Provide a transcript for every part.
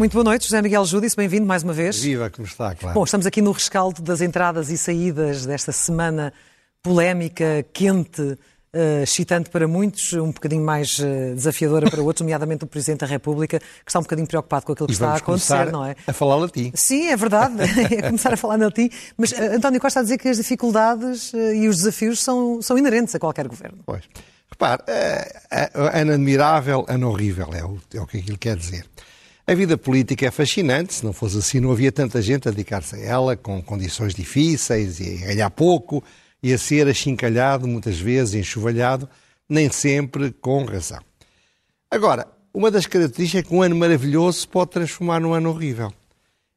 Muito boa noite, José Miguel Júdice, bem-vindo mais uma vez. Viva, como está, claro. Bom, estamos aqui no rescaldo das entradas e saídas desta semana polémica, quente, uh, excitante para muitos, um bocadinho mais uh, desafiadora para outros, nomeadamente o Presidente da República, que está um bocadinho preocupado com aquilo que e está a acontecer, não é? A falar latim. Sim, é verdade, é começar a falar latim. Mas uh, António Costa está a dizer que as dificuldades e os desafios são, são inerentes a qualquer governo. Pois. Repare, ano admirável, ano horrível, é o, é o que aquilo quer dizer. A vida política é fascinante, se não fosse assim não havia tanta gente a dedicar-se a ela, com condições difíceis e a ganhar pouco, e a ser achincalhado, muitas vezes enxovalhado, nem sempre com razão. Agora, uma das características é que um ano maravilhoso se pode transformar num ano horrível.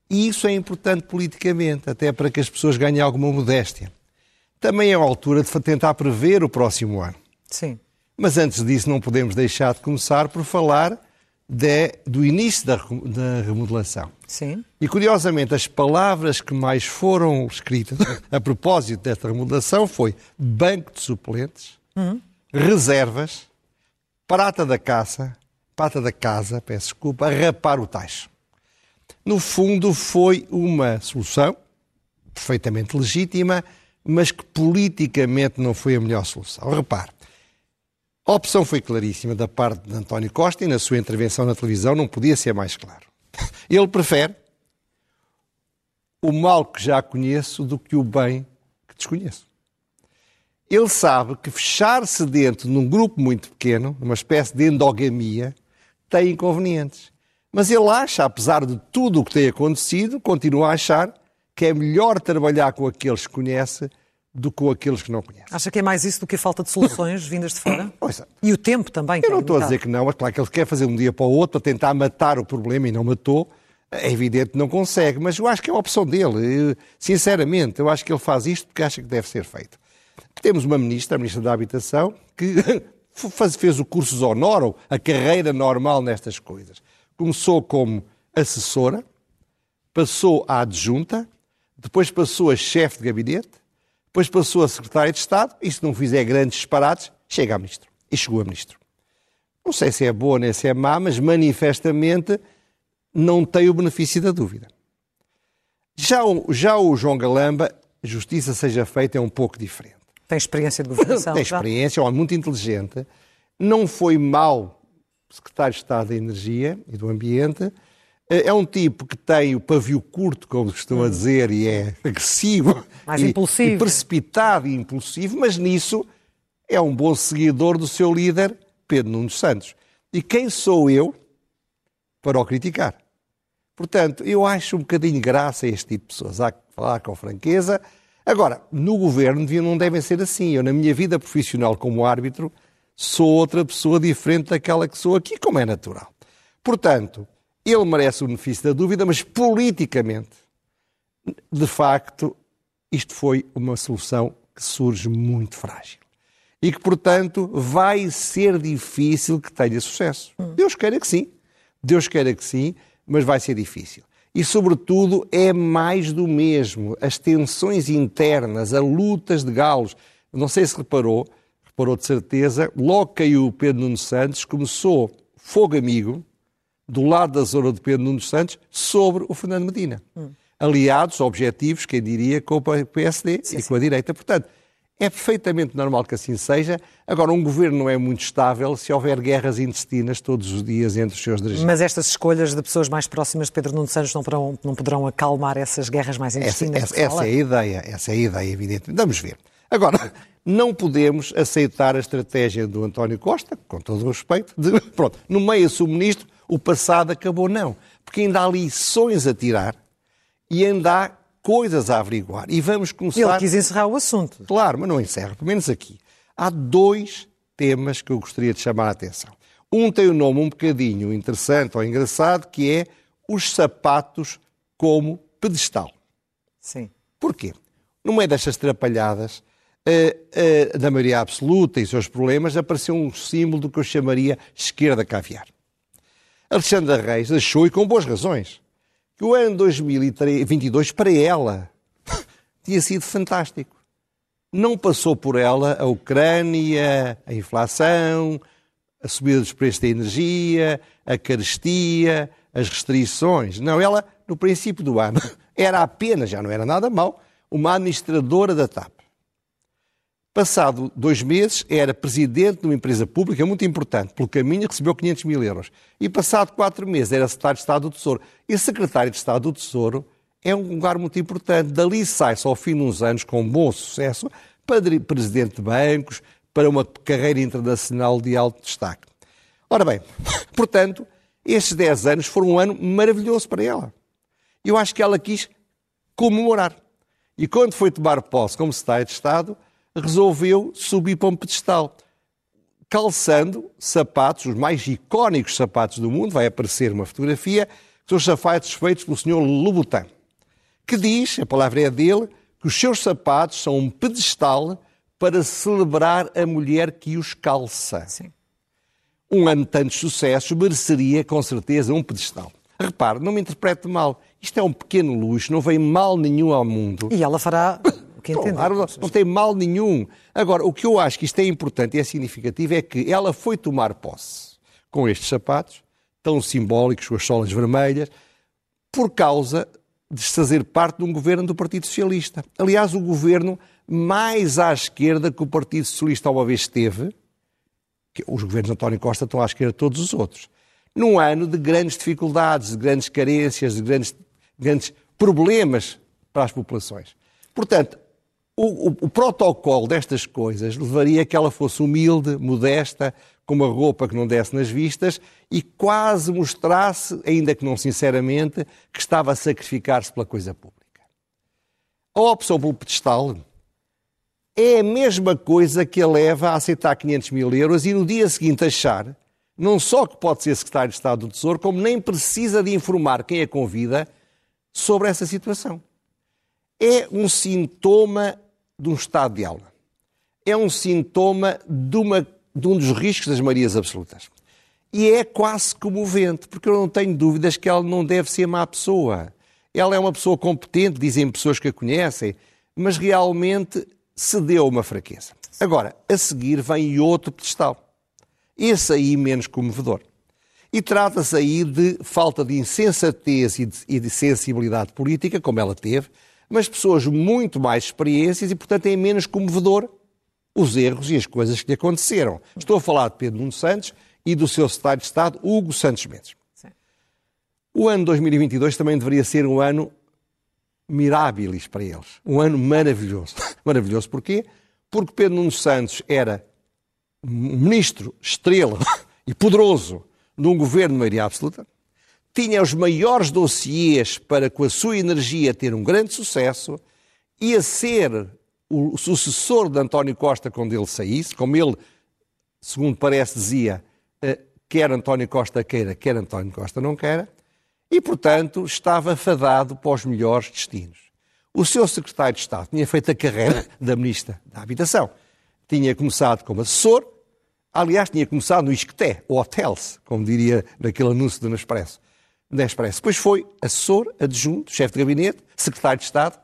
E isso é importante politicamente, até para que as pessoas ganhem alguma modéstia. Também é a altura de tentar prever o próximo ano. Sim. Mas antes disso, não podemos deixar de começar por falar de, do início da, da, remodelação. Sim. E curiosamente, as palavras que mais foram escritas a propósito desta remodelação foi banco de suplentes, uhum. reservas, prata da caça, prata da casa, peço desculpa, rapar o tacho. No fundo, foi uma solução perfeitamente legítima, mas que politicamente não foi a melhor solução. Repare, a opção foi claríssima da parte de António Costa e na sua intervenção na televisão não podia ser mais claro. Ele prefere o mal que já conheço do que o bem que desconheço. Ele sabe que fechar-se dentro de um grupo muito pequeno, numa espécie de endogamia, tem inconvenientes. Mas ele acha, apesar de tudo o que tem acontecido, continua a achar que é melhor trabalhar com aqueles que conhece do que com aqueles que não conhecem. Acha que é mais isso do que a falta de soluções vindas de fora? Pois, e o tempo também. Eu não é estou a dizer que não, mas claro que ele quer fazer um dia para o outro para tentar matar o problema e não matou. É evidente que não consegue, mas eu acho que é uma opção dele. Eu, sinceramente, eu acho que ele faz isto porque acha que deve ser feito. Temos uma ministra, a ministra da Habitação, que fez o curso Honor, a carreira normal nestas coisas. Começou como assessora, passou a adjunta, depois passou a chefe de gabinete, depois passou a secretária de Estado e, se não fizer grandes disparates, chega a ministro. E chegou a ministro. Não sei se é boa nem se é má, mas manifestamente não tem o benefício da dúvida. Já o, já o João Galamba, justiça seja feita, é um pouco diferente. Tem experiência de governação? tem experiência, é muito inteligente. Não foi mau secretário de Estado da Energia e do Ambiente, é, é um tipo que tem o pavio curto, como costuma hum. dizer, e é agressivo. Mais e, impulsivo. E precipitado e impulsivo, mas nisso é um bom seguidor do seu líder, Pedro Nuno Santos. E quem sou eu para o criticar? Portanto, eu acho um bocadinho graça a este tipo de pessoas. Há que falar com franqueza. Agora, no governo não devem ser assim. Eu, na minha vida profissional como árbitro, sou outra pessoa diferente daquela que sou aqui, como é natural. Portanto, ele merece o benefício da dúvida, mas politicamente, de facto, isto foi uma solução que surge muito frágil. E que, portanto, vai ser difícil que tenha sucesso. Hum. Deus queira que sim. Deus queira que sim, mas vai ser difícil. E, sobretudo, é mais do mesmo. As tensões internas, as lutas de galos. Não sei se reparou, reparou de certeza, logo caiu o Pedro Nuno Santos, começou fogo amigo, do lado da zona de Pedro Nuno Santos sobre o Fernando Medina. Hum. Aliados, objetivos, quem diria, com o PSD sim, e sim. com a direita. Portanto, é perfeitamente normal que assim seja. Agora, um governo não é muito estável se houver guerras intestinas todos os dias entre os seus dirigentes. Mas estas escolhas de pessoas mais próximas de Pedro Nuno Santos não poderão, não poderão acalmar essas guerras mais intestinas? Essa, essa, essa é a ideia, essa é a ideia, evidentemente. Vamos ver. Agora, não podemos aceitar a estratégia do António Costa, com todo o respeito, de, pronto, no meio sou ministro, o passado acabou, não. Porque ainda há lições a tirar e ainda há coisas a averiguar. E vamos começar. Ele quis encerrar o assunto. Claro, mas não encerra, pelo menos aqui. Há dois temas que eu gostaria de chamar a atenção. Um tem um nome um bocadinho interessante ou engraçado, que é os sapatos como pedestal. Sim. Porquê? No meio destas trapalhadas, uh, uh, da maioria absoluta e seus problemas, apareceu um símbolo do que eu chamaria esquerda caviar. Alexandra Reis achou, e com boas razões, que o ano 2022 para ela tinha sido fantástico. Não passou por ela a Ucrânia, a inflação, a subida dos preços da energia, a carestia, as restrições. Não, ela, no princípio do ano, era apenas, já não era nada mal, uma administradora da TAP. Passado dois meses, era presidente de uma empresa pública muito importante. Pelo caminho, recebeu 500 mil euros. E passado quatro meses, era secretário de Estado do Tesouro. E secretário de Estado do Tesouro é um lugar muito importante. Dali sai-se, ao fim de uns anos, com bom sucesso, para presidente de bancos, para uma carreira internacional de alto destaque. Ora bem, portanto, estes 10 anos foram um ano maravilhoso para ela. Eu acho que ela quis comemorar. E quando foi tomar posse como secretário de Estado, resolveu subir para um pedestal, calçando sapatos, os mais icónicos sapatos do mundo, vai aparecer uma fotografia, que são os sapatos feitos pelo Sr. Louboutin, que diz, a palavra é dele, que os seus sapatos são um pedestal para celebrar a mulher que os calça. Sim. Um ano de tantos sucessos mereceria, com certeza, um pedestal. Repare, não me interprete mal. Isto é um pequeno luxo, não vem mal nenhum ao mundo. E ela fará que entender. Claro, não, não tem mal nenhum. Agora, o que eu acho que isto é importante e é significativo é que ela foi tomar posse com estes sapatos, tão simbólicos, com as solas vermelhas, por causa de fazer parte de um governo do Partido Socialista. Aliás, o governo mais à esquerda que o Partido Socialista uma vez teve, que os governos de António Costa estão à esquerda de todos os outros, num ano de grandes dificuldades, de grandes carências, de grandes, grandes problemas para as populações. Portanto, o, o, o, protocolo destas coisas levaria a que ela fosse humilde, modesta, com uma roupa que não desse nas vistas e quase mostrasse, ainda que não sinceramente, que estava a sacrificar-se pela coisa pública. A opção pelo pedestal é a mesma coisa que a leva a aceitar 500 mil euros e no dia seguinte achar não só que pode ser secretário de Estado do Tesouro, como nem precisa de informar quem a convida sobre essa situação. É um sintoma de um estado de aula. É um sintoma de, uma, de um dos riscos das Marias Absolutas. E é quase comovente, porque eu não tenho dúvidas que ela não deve ser má pessoa. Ela é uma pessoa competente, dizem pessoas que a conhecem, mas realmente cedeu uma fraqueza. Agora, a seguir vem outro pedestal. Esse aí menos comovedor. E trata-se aí de falta de insensatez e de, e de sensibilidade política, como ela teve, mas pessoas muito mais experiências e, portanto, é menos comovedor os erros e as coisas que lhe aconteceram. Estou a falar de Pedro Nuno Santos e do seu secretário de Estado, Hugo Santos Mendes. Sim. O ano 2022 também deveria ser um ano mirabilis para eles. Um ano maravilhoso. maravilhoso porquê? Porque Pedro Nuno Santos era ministro estrela e poderoso de um governo de maioria absoluta tinha os maiores dossiês para, com a sua energia, ter um grande sucesso, ia ser o sucessor de António Costa quando ele saísse, como ele, segundo parece, dizia, eh, quer António Costa queira, quer António Costa não queira, e, portanto, estava fadado para os melhores destinos. O seu secretário de Estado tinha feito a carreira da Ministra da Habitação. Tinha começado como assessor, aliás, tinha começado no Isqueté, o Hotels, como diria naquele anúncio do Nespresso da Expresso. Depois foi assessor, adjunto, chefe de gabinete, secretário de Estado,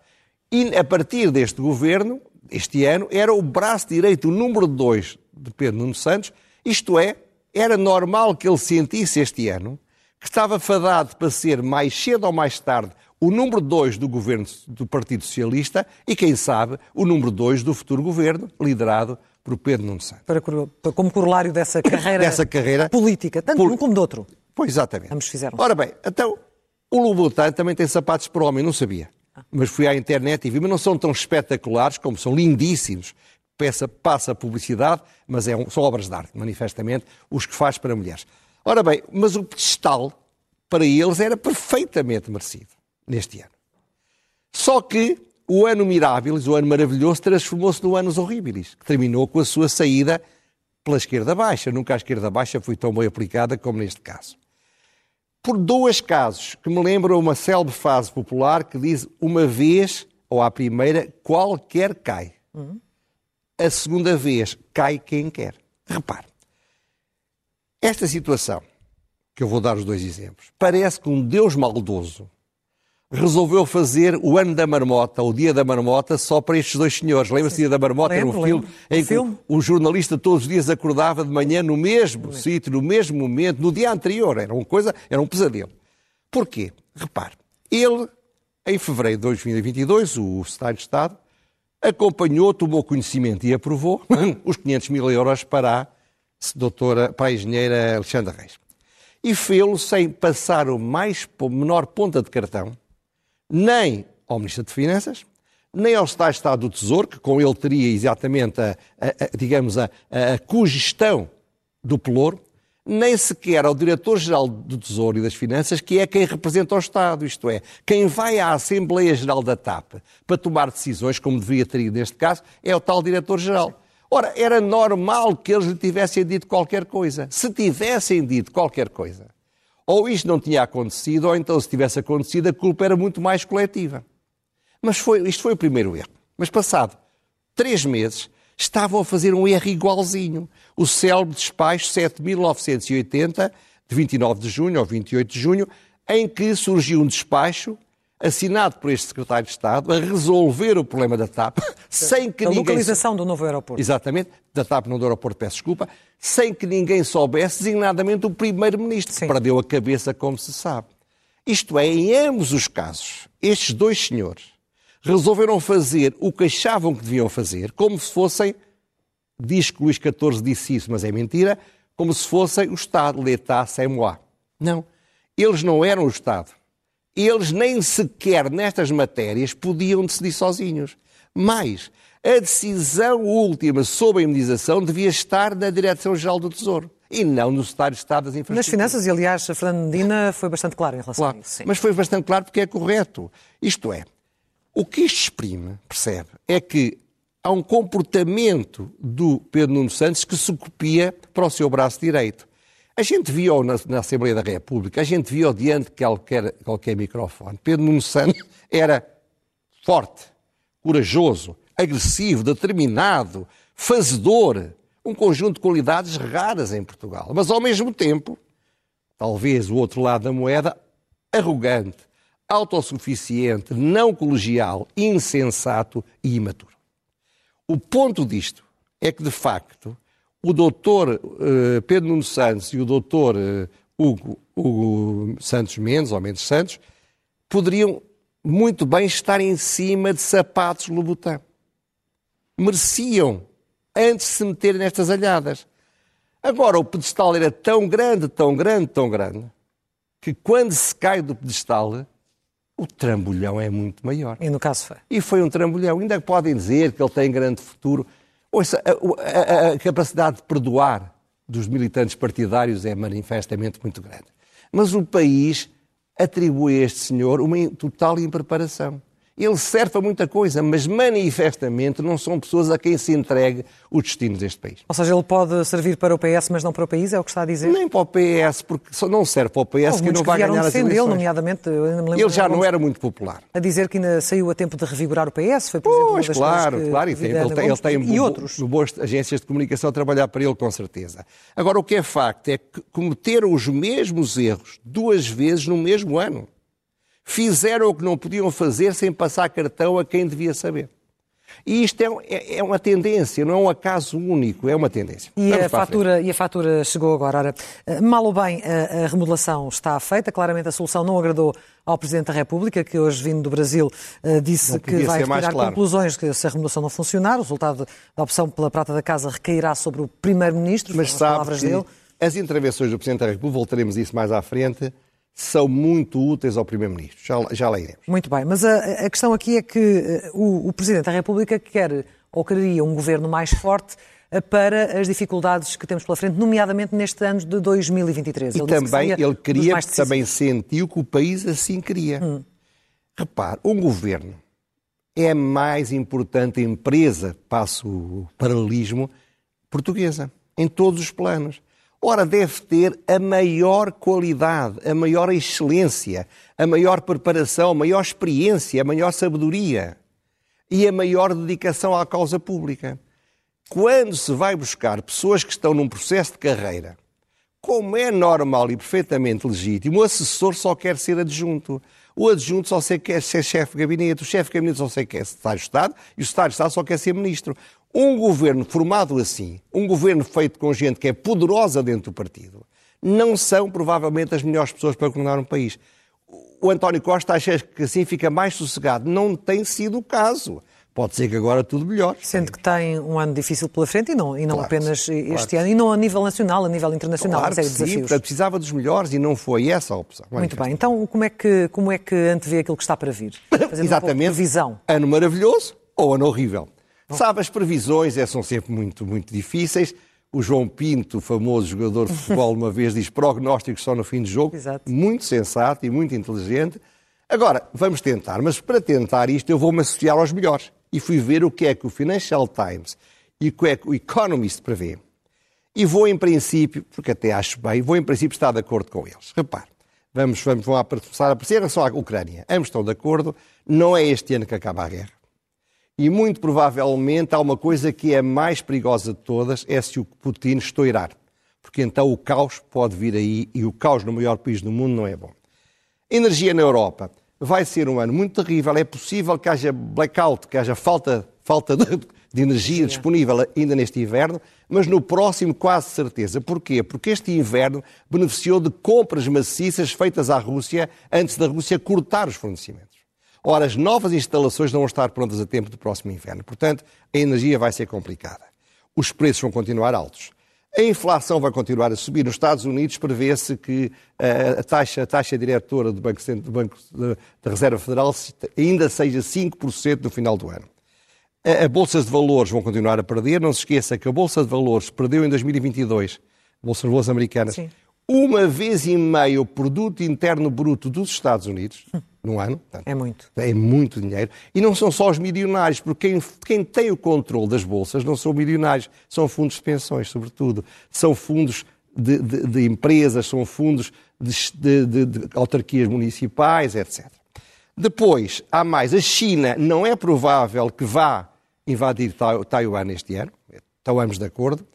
e a partir deste governo, este ano, era o braço direito, o número 2 de Pedro Nuno Santos, isto é, era normal que ele sentisse este ano que estava fadado para ser mais cedo ou mais tarde o número 2 do governo do Partido Socialista e, quem sabe, o número 2 do futuro governo, liderado por Pedro Nuno Santos. Para, como corolário dessa carreira, dessa carreira política, tanto de um como do outro. Pois, exatamente. Ambos fizeram. Ora bem, então, o Louboutin também tem sapatos para homem, não sabia. Ah. Mas fui à internet e vi, mas não são tão espetaculares como são lindíssimos. Peça, passa publicidade, mas é um, são obras de arte, manifestamente, os que faz para mulheres. Ora bem, mas o pedestal para eles era perfeitamente merecido neste ano. Só que o ano Mirábilis, o ano maravilhoso, transformou-se no ano Horribilis, que terminou com a sua saída pela esquerda baixa. Nunca a esquerda baixa foi tão bem aplicada como neste caso por dois casos que me lembram uma célebre frase popular que diz uma vez, ou à primeira, qualquer cai. Uhum. A segunda vez, cai quem quer. Repare, esta situação, que eu vou dar os dois exemplos, parece que um Deus maldoso resolveu fazer o ano da marmota, o dia da marmota, só para estes dois senhores. Lembra-se do dia da marmota? Lembro, era um filme em que o jornalista todos os dias acordava de manhã no mesmo sítio, no mesmo momento, no dia anterior. Era uma coisa, era um pesadelo. Porquê? Repare, ele, em fevereiro de 2022, o secretário de Estado, acompanhou, tomou conhecimento e aprovou os 500 mil euros para a, doutora, para a engenheira Alexandra Reis. E fê-lo sem passar o mais menor ponta de cartão, nem ao Ministro de Finanças, nem ao de Estado do Tesouro, que com ele teria exatamente, a, a- a- digamos, a, a cogestão do pelouro, nem sequer ao Diretor-Geral do Tesouro e das Finanças, que é quem representa o Estado, isto é, quem vai à Assembleia Geral da TAP para tomar decisões, como deveria ter ido neste caso, é o tal Diretor-Geral. Ora, era normal que eles lhe tivessem dito qualquer coisa. Se tivessem dito qualquer coisa, ou isto não tinha acontecido, ou então se tivesse acontecido, a culpa era muito mais coletiva. Mas foi, isto foi o primeiro erro. Mas passado três meses, estavam a fazer um erro igualzinho. O célebre despacho 7.980, de 29 de junho ou 28 de junho, em que surgiu um despacho assinado por este secretário de Estado a resolver o problema da TAP, sem que A ninguém... localização do novo aeroporto. Exatamente, da TAP não do aeroporto, peço desculpa, sem que ninguém soubesse, designadamente o Primeiro-Ministro, que perdeu a cabeça, como se sabe. Isto é, em ambos os casos, estes dois senhores resolveram fazer o que achavam que deviam fazer, como se fossem, diz que Luís XIV disse isso, mas é mentira, como se fossem o Estado, l'État, c'est moi. Não, eles não eram o Estado. Eles nem sequer nestas matérias podiam decidir sozinhos. Mas a decisão última sobre a imunização devia estar na Direção-Geral do Tesouro e não no Secretário de Estado das Nas Infraestruturas. finanças, e aliás, a Fernando Medina foi bastante claro em relação Claro, a isso. sim. mas foi bastante claro porque é correto. Isto é, o que isto exprime, percebe, é que há um comportamento do Pedro Nuno Santos que se copia para o seu braço direito. A gente viu na, na Assembleia da República, a gente viu diante de qualquer, qualquer microfone. Pedro Nuno Santos era forte, corajoso, agressivo, determinado, fazedor, um conjunto de qualidades raras em Portugal. Mas ao mesmo tempo, talvez o outro lado da moeda, arrogante, autossuficiente, não colegial, insensato e imaturo. O ponto disto é que, de facto, o doutor eh, Pedro Nuno Santos e o doutor eh, Hugo, Hugo Santos Mendes, ou Mendes Santos, poderiam muito bem estar em cima de sapatos Louboutin. Mereciam, antes de se meterem nestas alhadas. Agora, o pedestal era tão grande, tão grande, tão grande, que quando se cai do pedestal, o trambolhão é muito maior. E no caso foi. E foi um trambolhão. Ainda podem dizer que ele tem grande futuro. Ouça, a, a- a capacidade de perdoar dos militantes partidários é manifestamente muito grande. Mas o país atribui a este senhor uma total impreparação. Ele serve para muita coisa, mas manifestamente não são pessoas a quem se entregue o destino deste país. Ou seja, ele pode servir para o PS, mas não para o país, é o que está a dizer? Nem para o PS, porque só não serve para o PS Houve que não vai vieram ganhar as eleições. nomeadamente, me lembro Ele já não era muito popular. a dizer que ainda saiu a tempo de revigorar o PS, foi, por exemplo, Pois, claro, que claro. E tem, ele tem, ele tem e bo- outros. bo- boas agências de comunicação a trabalhar para ele, com certeza. Agora, o que é facto é que cometeram os mesmos erros duas vezes no mesmo ano. Fizeram o que não podiam fazer sem passar cartão a quem devia saber. E isto é, é- é uma tendência, não é um acaso único, é uma tendência. E Vamos a, fatura, e a fatura chegou agora. Ora, eh, mal ou bem, a, a remodelação está feita. Claramente a solução não agradou ao Presidente da República, que hoje, vindo do Brasil, eh, disse que vai retirar claro. conclusões que se a remodelação não funcionar, o resultado da opção pela prata da casa recairá sobre o Primeiro-Ministro, Mas sabe palavras dele. as intervenções do Presidente da República, voltaremos a isso mais à frente, são muito úteis ao Primeiro-Ministro. Já, já lá iremos. Muito bem, mas a, a questão aqui é que eh, o, o Presidente da República quer ou quereria um governo mais forte eh, para as dificuldades que temos pela frente, nomeadamente neste ano de 2023. E Ele que também seria ele queria, porque também sentiu que o país assim queria. Hum. Repare, um governo é a mais importante empresa, passo o paralelismo, portuguesa, em todos os planos. Ora, deve ter a maior qualidade, a maior excelência, a maior preparação, a maior experiência, a maior sabedoria e a maior dedicação à causa pública. Quando se vai buscar pessoas que estão num processo de carreira, como é normal e perfeitamente legítimo, o assessor só quer ser adjunto. O adjunto só quer ser chefe de gabinete, o chefe de gabinete só quer de Estado e o de Estado só quer ser ministro. Um governo formado assim, um governo feito com gente que é poderosa dentro do partido, não são provavelmente as melhores pessoas para governar um país. O António Costa acha que assim fica mais sossegado. Não tem sido o caso. Pode ser que agora tudo melhore. Sendo que tem um ano difícil pela frente e não, e não Claro apenas sim, este claro ano, e não a nível nacional, a nível internacional, Claro uma série que de sim, desafios. precisava dos melhores e não foi essa a opção. Muito bem, então como é, que, como é que antevê aquilo que está para vir? Fazendo um Exatamente. visão. Ano maravilhoso ou ano horrível. Sabe, as previsões é, são sempre muito, muito difíceis. O João Pinto, o famoso jogador de futebol, uma vez diz prognósticos só no fim do jogo. Exato. Muito sensato e muito inteligente. Agora, vamos tentar, mas para tentar isto eu vou-me associar aos melhores. E fui ver o que é que o Financial Times e o que é que o Economist prevê. E vou, em princípio, porque até acho bem, vou, em princípio, estar de acordo com eles. Repare, vamos, vamos, vão começar a aparecer relação à Ucrânia. Ambos estão de acordo, não é este ano que acaba a guerra. E muito provavelmente há uma coisa que é mais perigosa de todas, é se o Putin estourar. Porque então o caos pode vir aí e o caos no maior país do mundo não é bom. Energia na Europa. Vai ser um ano muito terrível. É possível que haja blackout, que haja falta, falta de, de energia disponível ainda neste inverno, mas no próximo quase certeza. Porquê? Porque este inverno beneficiou de compras maciças feitas à Rússia antes da Rússia cortar os fornecimentos. Ora, as novas instalações não vão estar prontas a tempo do próximo inverno. Portanto, a energia vai ser complicada. Os preços vão continuar altos. A inflação vai continuar a subir. Nos Estados Unidos prevê-se que eh, a taxa, a taxa diretora do Banco, do Banco da Reserva Federal ainda seja 5% no final do ano. A, a Bolsa de Valores vão continuar a perder. Não se esqueça que a Bolsa de Valores perdeu em 2022, a Bolsa de Valores americanas, Sim. uma vez e meia o produto interno bruto dos Estados Unidos, num ano. Portanto, É muito. é muito dinheiro. E não são só os milionários, porque quem, quem tem o controle das bolsas não são milionários, são fundos de pensões, sobretudo. São fundos de, de- de empresas, são fundos de, de- autarquias municipais, etc. Depois, há mais. A China não é provável que vá invadir Tai- Taiwan este ano. Estamos de acordo.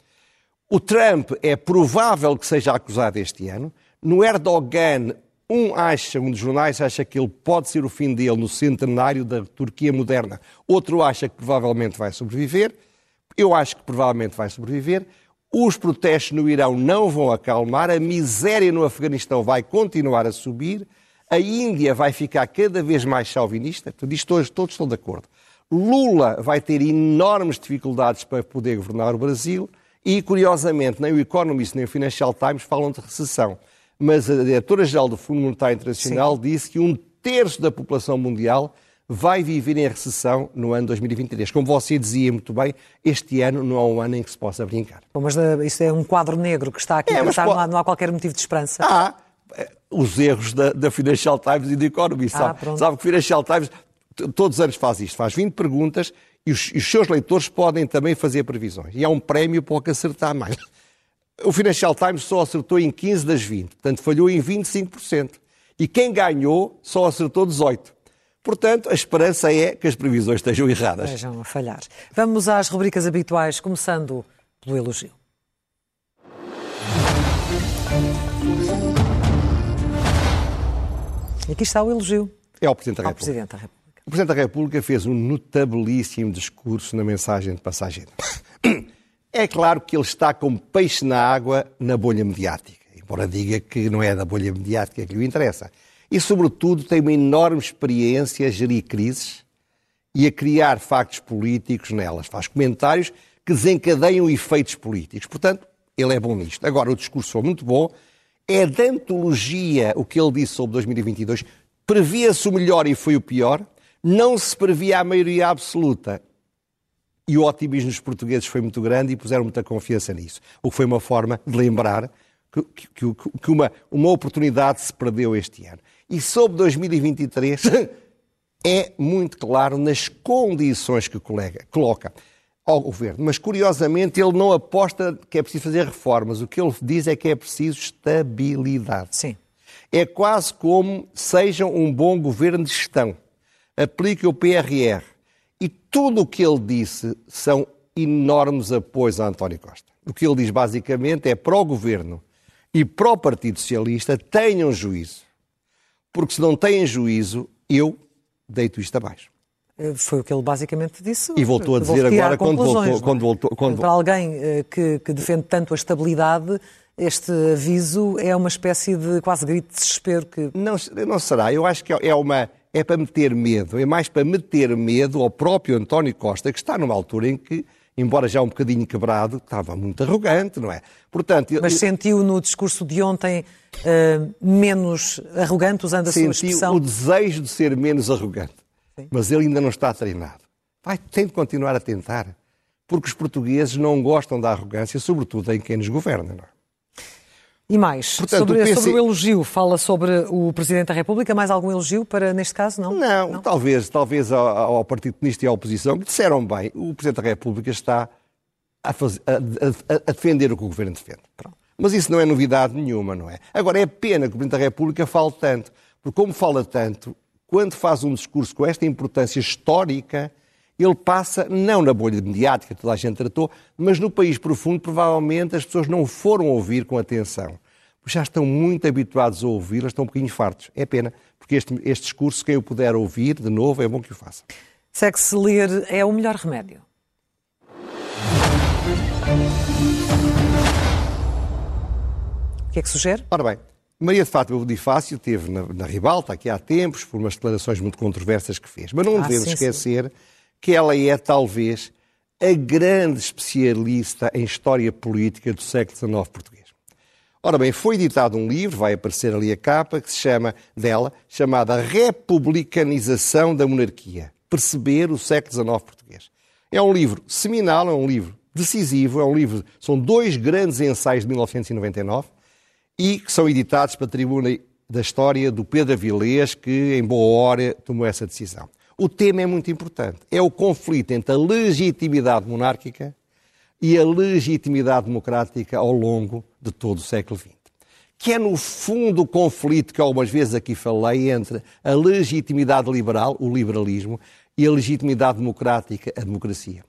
O Trump é provável que seja acusado este ano. No Erdogan, um acha, um dos jornais acha que ele pode ser o fim dele no centenário da Turquia moderna. Outro acha que provavelmente vai sobreviver. Eu acho que provavelmente vai sobreviver. Os protestos no Irão não vão acalmar. A miséria no Afeganistão vai continuar a subir. A Índia vai ficar cada vez mais chauvinista. Portanto, isto todos, todos estão de acordo. Lula vai ter enormes dificuldades para poder governar o Brasil e, curiosamente, nem o Economist nem o Financial Times falam de recessão. Mas a diretora-geral do Fundo Monetário Internacional disse que um terço da população mundial vai viver em recessão no ano 2023. Como você dizia muito bem, este ano não é um ano em que se possa brincar. Bom, mas eh, isso é um quadro negro que está aqui É, a mas pensar, qual- não, há, não há qualquer motivo de esperança. Há eh, os erros da, da Financial Times e do Economist. Ah, sabe? sabe que o Financial Times todos os anos faz isto, faz 20 perguntas e os, e os seus leitores podem também fazer previsões. E há um prémio para o que acertar mais. O Financial Times só acertou em 15 das 20, portanto falhou em 25%. E quem ganhou só acertou 18%. Portanto, a esperança é que as previsões estejam erradas. Vejam a falhar. Vamos às rubricas habituais, começando pelo elogio. E aqui está o elogio É o Presidente da ao República. Presidente da República. O Presidente da República fez um notabilíssimo discurso na mensagem de passagem. É claro que ele está como peixe na água na bolha mediática, embora diga que não é da bolha mediática que lhe interessa. E, sobretudo, tem uma enorme experiência a gerir crises e a criar factos políticos nelas. Faz comentários que desencadeiam efeitos políticos. Portanto, ele é bom nisto. Agora, o discurso foi muito bom. É de antologia o que ele disse sobre 2022. Previa-se o melhor e foi o pior. Não se previa a maioria absoluta. E o otimismo dos portugueses foi muito grande e puseram muita confiança nisso. O que foi uma forma de lembrar que, que- que- uma, uma oportunidade se perdeu este ano. E sobre 2023, é muito claro nas condições que o colega coloca ao governo. Mas, curiosamente, ele não aposta que é preciso fazer reformas. O que ele diz é que é preciso estabilidade. Sim. É quase como sejam um bom governo de gestão. Aplique o PRR. Tudo o que ele disse são enormes apoios a António Costa. O que ele diz basicamente é para o governo e para o Partido Socialista tenham juízo. Porque se não têm juízo, eu deito isto abaixo. Eh, foi o que ele basicamente disse. E voltou a dizer agora quando voltou. É? Quando voltou quando... Para alguém eh, que, que, defende tanto a estabilidade, este aviso é uma espécie de quase grito de desespero. Que... Não, não será. Eu acho que é, uma, é para meter medo. É mais para meter medo ao próprio António Costa, que está numa altura em que embora já um bocadinho quebrado, estava muito arrogante, não é? Portanto, Mas sentiu no discurso de ontem uh, menos arrogante, usando a sua expressão? o desejo de ser menos arrogante. Sim. Mas ele ainda não está treinado. Vai, tem de continuar a tentar. Porque os portugueses não gostam da arrogância, sobretudo em quem nos governa, não é? E mais, Portanto, sobre, PC... sobre, o elogio, fala sobre o Presidente da República, mais algum elogio para, neste caso, não? Não, não? talvez, talvez ao, ao, Partido Comunista e à oposição, que disseram bem, o Presidente da República está a, fazer, a, a, a defender o que o Governo defende. Pronto. Mas isso não é novidade nenhuma, não é? Agora, é pena que o Presidente da República fale tanto, porque como fala tanto, quando faz um discurso com esta importância histórica, ele passa, não na bolha mediática, toda a gente tratou, mas no país profundo, provavelmente as pessoas não foram ouvir com atenção. Já estão muito habituados a ouvir, estão um bocadinho fartos. É pena, porque este, este discurso, quem o puder ouvir, de novo, é bom que o faça. Segue-se ler é o melhor remédio. O que é que sugere? Ora bem, Maria de Fátima Bonifácio teve na, na Ribalta, aqui há tempos, por umas declarações muito controversas que fez. Mas não ah, devemos esquecer sim que ela é talvez a grande especialista em história política do século XIX português. Ora bem, foi editado um livro, vai aparecer ali a capa, que se chama dela, chamada Republicanização da Monarquia. Perceber o século XIX português. É um livro seminal, é um livro decisivo, é um livro, são dois grandes ensaios de 1999 e que são editados para a tribuna da história do Pedro Avilés, que em boa hora tomou essa decisão. O tema é muito importante. É o conflito entre a legitimidade monárquica e a legitimidade democrática ao longo de todo o século XX. Que é, no fundo, o conflito que algumas vezes aqui falei entre a legitimidade liberal, o liberalismo, e a legitimidade democrática, a democracia.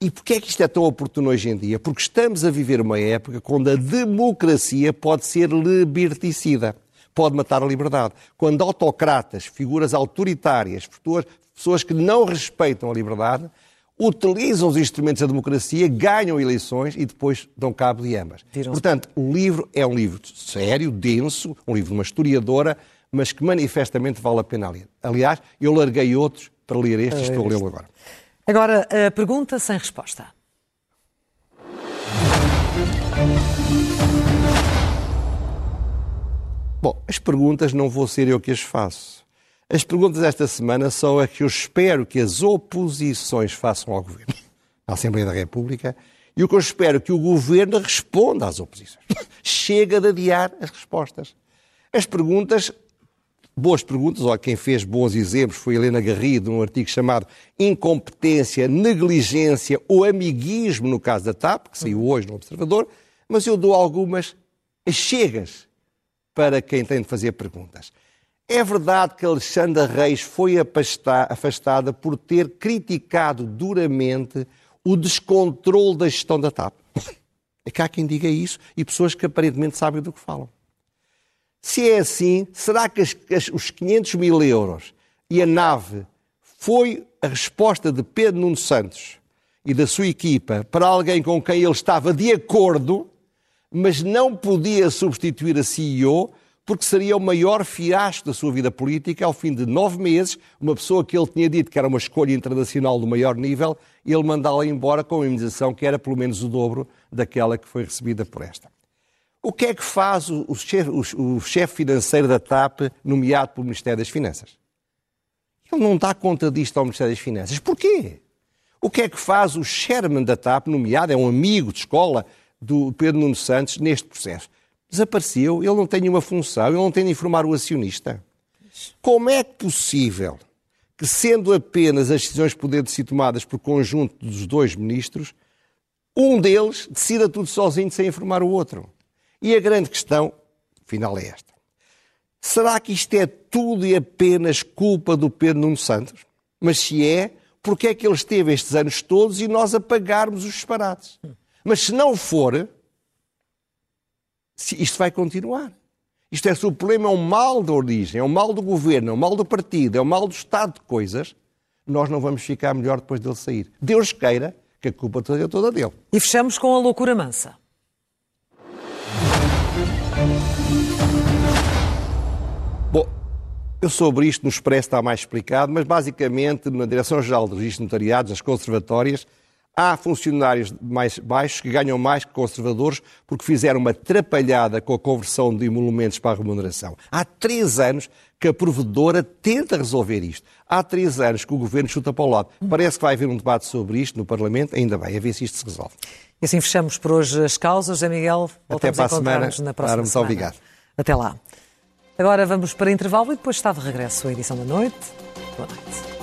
E porquê é que isto é tão oportuno hoje em dia? Porque estamos a viver uma época quando a democracia pode ser liberticida pode matar a liberdade. Quando autocratas, figuras autoritárias, pessoas, que não respeitam a liberdade, utilizam os instrumentos da democracia, ganham eleições e depois dão cabo de ambas. Portanto, o livro é um livro sério, denso, um livro de uma historiadora, mas que manifestamente vale a pena ler. Aliás, eu larguei outros para ler este e estou a lê-lo agora. Agora, a pergunta sem resposta. Bom, as perguntas não vou ser eu que as faço. As perguntas desta semana são as que eu espero que as oposições façam ao Governo, à Assembleia da República, e o que eu espero que o Governo responda às oposições. Chega de adiar as respostas. As perguntas, boas perguntas, olha, quem fez bons exemplos foi Helena Garrido, num artigo chamado Incompetência, Negligência ou Amiguismo, no caso da TAP, que saiu hoje no Observador, mas eu dou algumas chegas para quem tem de fazer perguntas. É verdade que Alexandra Reis foi afastada por ter criticado duramente o descontrole da gestão da TAP. É que há quem diga isso e pessoas que aparentemente sabem do que falam. Se é assim, será que as, as, os 500 mil euros e a nave foi a resposta de Pedro Nuno Santos e da sua equipa para alguém com quem ele estava de acordo mas não podia substituir a CEO porque seria o maior fiasco da sua vida política ao fim de nove meses, uma pessoa que ele tinha dito que era uma escolha internacional do maior nível, ele mandá-la embora com uma indenização que era pelo menos o dobro daquela que foi recebida por esta. O que é que faz o, o chefe chef financeiro da TAP, nomeado pelo Ministério das Finanças? Ele não dá conta disto ao Ministério das Finanças. Porquê? O que é que faz o chairman da TAP, nomeado, é um amigo de escola, do Pedro Nuno Santos neste processo. Desapareceu, ele não tem nenhuma função, ele não tem de informar o acionista. Como é possível que, sendo apenas as decisões poderem ser tomadas por conjunto dos dois ministros, um deles decida tudo sozinho sem informar o outro? E a grande questão, final, é esta. Será que isto é tudo e apenas culpa do Pedro Nuno Santos? Mas se é, porque é que ele esteve estes anos todos e nós apagarmos os disparates? Mas se não for, isto vai continuar. Isto é, se o problema é um mal da origem, é um mal do governo, é um mal do partido, é um mal do estado de coisas, nós não vamos ficar melhor depois dele sair. Deus queira que a culpa seja toda dele. E fechamos com a loucura mansa. Bom, eu sobre isto no Expresso está mais explicado, mas basicamente na Direção-Geral de Registro de Notariados, as conservatórias, há funcionários mais baixos que ganham mais que conservadores porque fizeram uma trapalhada com a conversão de emolumentos para a remuneração. Há três anos que a provedora tenta resolver isto. Há três anos que o governo chuta para o lado. Parece que vai haver um debate sobre isto no Parlamento, ainda bem, a ver se isto se resolve. E assim fechamos por hoje as causas. José Miguel, voltamos Até a encontrar-nos na próxima Muito semana. obrigado. Até lá. Agora vamos para intervalo e depois está de regresso a edição da noite. Boa noite.